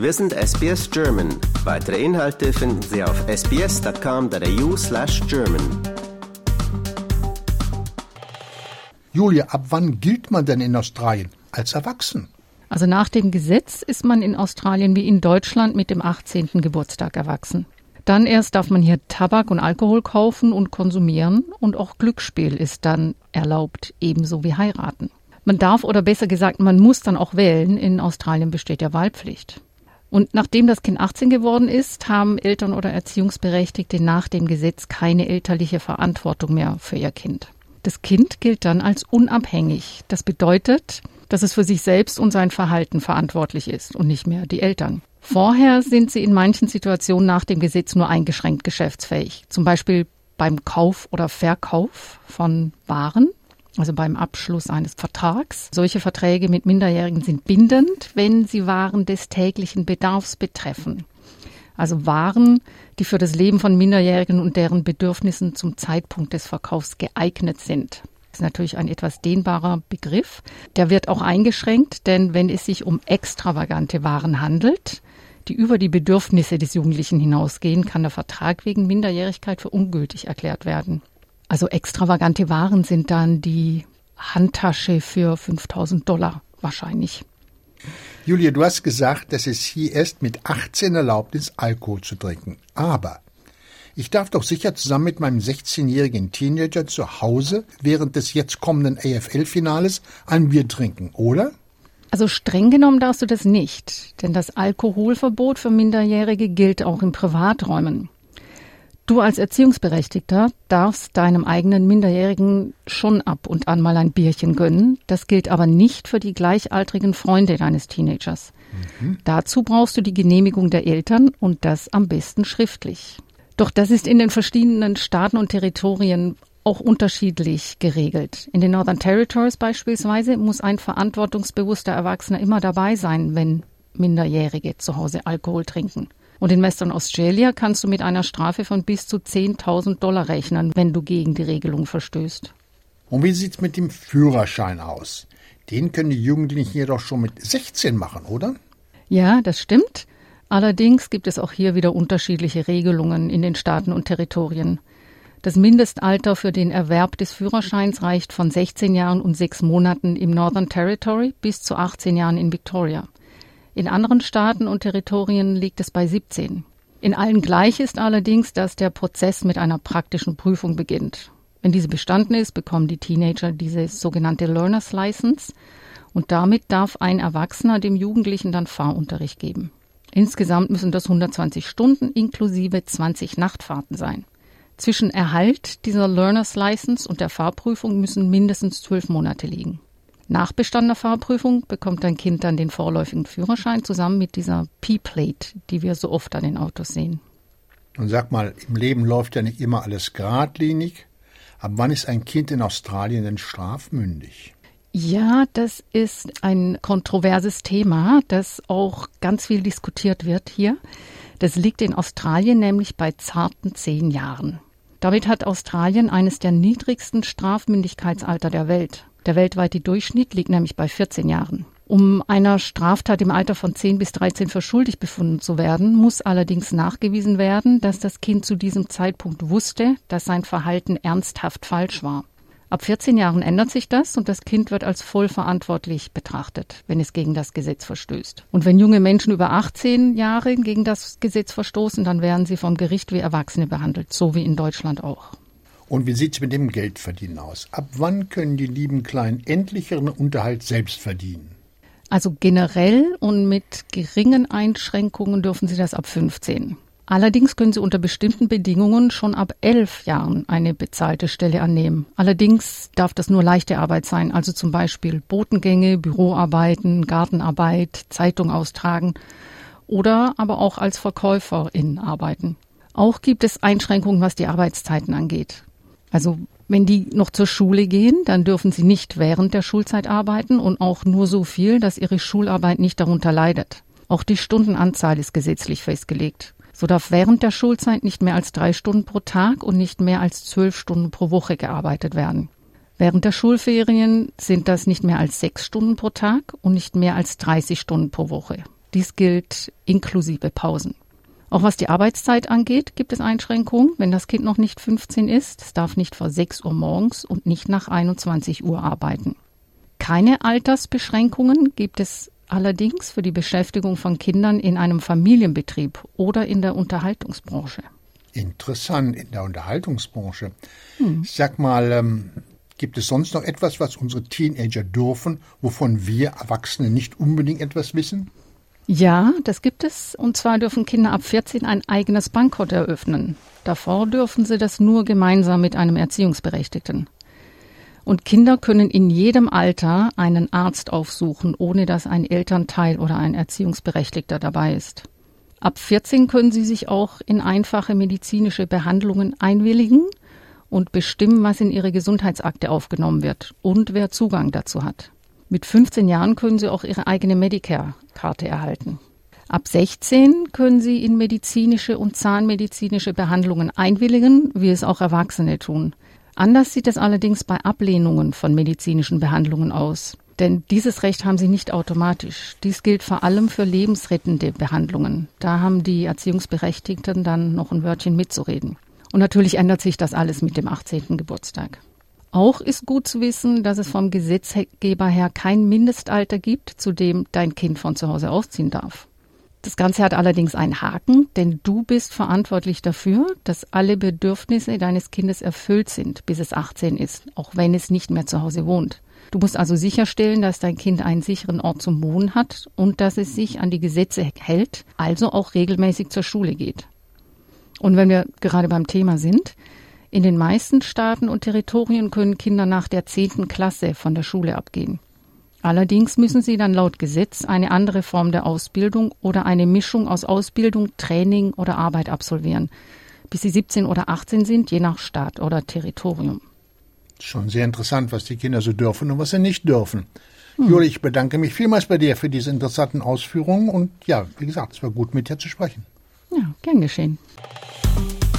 Wir sind SBS German. Weitere Inhalte finden Sie auf sbs.com.au slash German. Julia, ab wann gilt man denn in Australien als erwachsen? Also nach dem Gesetz ist man in Australien wie in Deutschland mit dem 18. Geburtstag erwachsen. Dann erst darf man hier Tabak und Alkohol kaufen und konsumieren und auch Glücksspiel ist dann erlaubt, ebenso wie heiraten. Man darf oder besser gesagt, man muss dann auch wählen. In Australien besteht ja Wahlpflicht. Und nachdem das Kind 18 geworden ist, haben Eltern oder Erziehungsberechtigte nach dem Gesetz keine elterliche Verantwortung mehr für ihr Kind. Das Kind gilt dann als unabhängig. Das bedeutet, dass es für sich selbst und sein Verhalten verantwortlich ist und nicht mehr die Eltern. Vorher sind sie in manchen Situationen nach dem Gesetz nur eingeschränkt geschäftsfähig. Zum Beispiel beim Kauf oder Verkauf von Waren, also beim Abschluss eines Vertrags. Solche Verträge mit Minderjährigen sind bindend, wenn sie Waren des täglichen Bedarfs betreffen. Also Waren, die für das Leben von Minderjährigen und deren Bedürfnissen zum Zeitpunkt des Verkaufs geeignet sind. Das ist natürlich ein etwas dehnbarer Begriff. Der wird auch eingeschränkt, denn wenn es sich um extravagante Waren handelt, die über die Bedürfnisse des Jugendlichen hinausgehen, kann der Vertrag wegen Minderjährigkeit für ungültig erklärt werden. Also extravagante Waren sind dann die Handtasche für 5000 Dollar wahrscheinlich. Julia, du hast gesagt, dass es hier erst mit 18 erlaubt ist, Alkohol zu trinken. Aber ich darf doch sicher zusammen mit meinem 16-jährigen Teenager zu Hause während des jetzt kommenden AFL-Finales ein Bier trinken, oder? Also streng genommen darfst du das nicht, denn das Alkoholverbot für Minderjährige gilt auch in Privaträumen. Du als Erziehungsberechtigter darfst deinem eigenen Minderjährigen schon ab und an mal ein Bierchen gönnen. Das gilt aber nicht für die gleichaltrigen Freunde deines Teenagers. Mhm. Dazu brauchst du die Genehmigung der Eltern und das am besten schriftlich. Doch das ist in den verschiedenen Staaten und Territorien auch unterschiedlich geregelt. In den Northern Territories beispielsweise muss ein verantwortungsbewusster Erwachsener immer dabei sein, wenn Minderjährige zu Hause Alkohol trinken. Und in Western Australia kannst du mit einer Strafe von bis zu 10.000 Dollar rechnen, wenn du gegen die Regelung verstößt. Und wie sieht's mit dem Führerschein aus? Den können die Jugendlichen jedoch schon mit 16 machen, oder? Ja, das stimmt. Allerdings gibt es auch hier wieder unterschiedliche Regelungen in den Staaten und Territorien. Das Mindestalter für den Erwerb des Führerscheins reicht von 16 Jahren und sechs Monaten im Northern Territory bis zu 18 Jahren in Victoria. In anderen Staaten und Territorien liegt es bei 17. In allen gleich ist allerdings, dass der Prozess mit einer praktischen Prüfung beginnt. Wenn diese bestanden ist, bekommen die Teenager diese sogenannte Learner's License und damit darf ein Erwachsener dem Jugendlichen dann Fahrunterricht geben. Insgesamt müssen das 120 Stunden inklusive 20 Nachtfahrten sein. Zwischen Erhalt dieser Learner's License und der Fahrprüfung müssen mindestens zwölf Monate liegen. Nach bestandener Fahrprüfung bekommt dein Kind dann den vorläufigen Führerschein zusammen mit dieser P-Plate, die wir so oft an den Autos sehen. Und sag mal, im Leben läuft ja nicht immer alles geradlinig. Ab wann ist ein Kind in Australien denn strafmündig? Ja, das ist ein kontroverses Thema, das auch ganz viel diskutiert wird hier. Das liegt in Australien nämlich bei zarten zehn Jahren. Damit hat Australien eines der niedrigsten Strafmündigkeitsalter der Welt. Der weltweite Durchschnitt liegt nämlich bei 14 Jahren. Um einer Straftat im Alter von 10 bis 13 für schuldig befunden zu werden, muss allerdings nachgewiesen werden, dass das Kind zu diesem Zeitpunkt wusste, dass sein Verhalten ernsthaft falsch war. Ab 14 Jahren ändert sich das und das Kind wird als vollverantwortlich betrachtet, wenn es gegen das Gesetz verstößt. Und wenn junge Menschen über 18 Jahre gegen das Gesetz verstoßen, dann werden sie vom Gericht wie Erwachsene behandelt, so wie in Deutschland auch. Und wie sieht's mit dem Geldverdienen aus? Ab wann können die lieben Kleinen endlich ihren Unterhalt selbst verdienen? Also generell und mit geringen Einschränkungen dürfen sie das ab 15. Allerdings können Sie unter bestimmten Bedingungen schon ab elf Jahren eine bezahlte Stelle annehmen. Allerdings darf das nur leichte Arbeit sein, also zum Beispiel Botengänge, Büroarbeiten, Gartenarbeit, Zeitung austragen oder aber auch als Verkäuferin arbeiten. Auch gibt es Einschränkungen, was die Arbeitszeiten angeht. Also wenn die noch zur Schule gehen, dann dürfen sie nicht während der Schulzeit arbeiten und auch nur so viel, dass ihre Schularbeit nicht darunter leidet. Auch die Stundenanzahl ist gesetzlich festgelegt. So darf während der Schulzeit nicht mehr als drei Stunden pro Tag und nicht mehr als zwölf Stunden pro Woche gearbeitet werden. Während der Schulferien sind das nicht mehr als sechs Stunden pro Tag und nicht mehr als 30 Stunden pro Woche. Dies gilt inklusive Pausen. Auch was die Arbeitszeit angeht, gibt es Einschränkungen, wenn das Kind noch nicht 15 ist. Es darf nicht vor 6 Uhr morgens und nicht nach 21 Uhr arbeiten. Keine Altersbeschränkungen gibt es allerdings für die Beschäftigung von Kindern in einem Familienbetrieb oder in der Unterhaltungsbranche. Interessant, in der Unterhaltungsbranche. Hm. Sag mal, ähm, gibt es sonst noch etwas, was unsere Teenager dürfen, wovon wir Erwachsene nicht unbedingt etwas wissen? Ja, das gibt es. Und zwar dürfen Kinder ab 14 ein eigenes Bankkonto eröffnen. Davor dürfen sie das nur gemeinsam mit einem Erziehungsberechtigten. Und Kinder können in jedem Alter einen Arzt aufsuchen, ohne dass ein Elternteil oder ein Erziehungsberechtigter dabei ist. Ab 14 können sie sich auch in einfache medizinische Behandlungen einwilligen und bestimmen, was in ihre Gesundheitsakte aufgenommen wird und wer Zugang dazu hat. Mit 15 Jahren können Sie auch Ihre eigene Medicare-Karte erhalten. Ab 16 können Sie in medizinische und zahnmedizinische Behandlungen einwilligen, wie es auch Erwachsene tun. Anders sieht es allerdings bei Ablehnungen von medizinischen Behandlungen aus. Denn dieses Recht haben sie nicht automatisch. Dies gilt vor allem für lebensrettende Behandlungen. Da haben die Erziehungsberechtigten dann noch ein Wörtchen mitzureden. Und natürlich ändert sich das alles mit dem 18. Geburtstag. Auch ist gut zu wissen, dass es vom Gesetzgeber her kein Mindestalter gibt, zu dem dein Kind von zu Hause ausziehen darf. Das Ganze hat allerdings einen Haken, denn du bist verantwortlich dafür, dass alle Bedürfnisse deines Kindes erfüllt sind, bis es 18 ist, auch wenn es nicht mehr zu Hause wohnt. Du musst also sicherstellen, dass dein Kind einen sicheren Ort zum Wohnen hat und dass es sich an die Gesetze hält, also auch regelmäßig zur Schule geht. Und wenn wir gerade beim Thema sind, in den meisten Staaten und Territorien können Kinder nach der zehnten Klasse von der Schule abgehen. Allerdings müssen sie dann laut Gesetz eine andere Form der Ausbildung oder eine Mischung aus Ausbildung, Training oder Arbeit absolvieren, bis sie 17 oder 18 sind, je nach Staat oder Territorium. Schon sehr interessant, was die Kinder so dürfen und was sie nicht dürfen. Hm. Juli, ich bedanke mich vielmals bei dir für diese interessanten Ausführungen und ja, wie gesagt, es war gut mit dir zu sprechen. Ja, gern geschehen.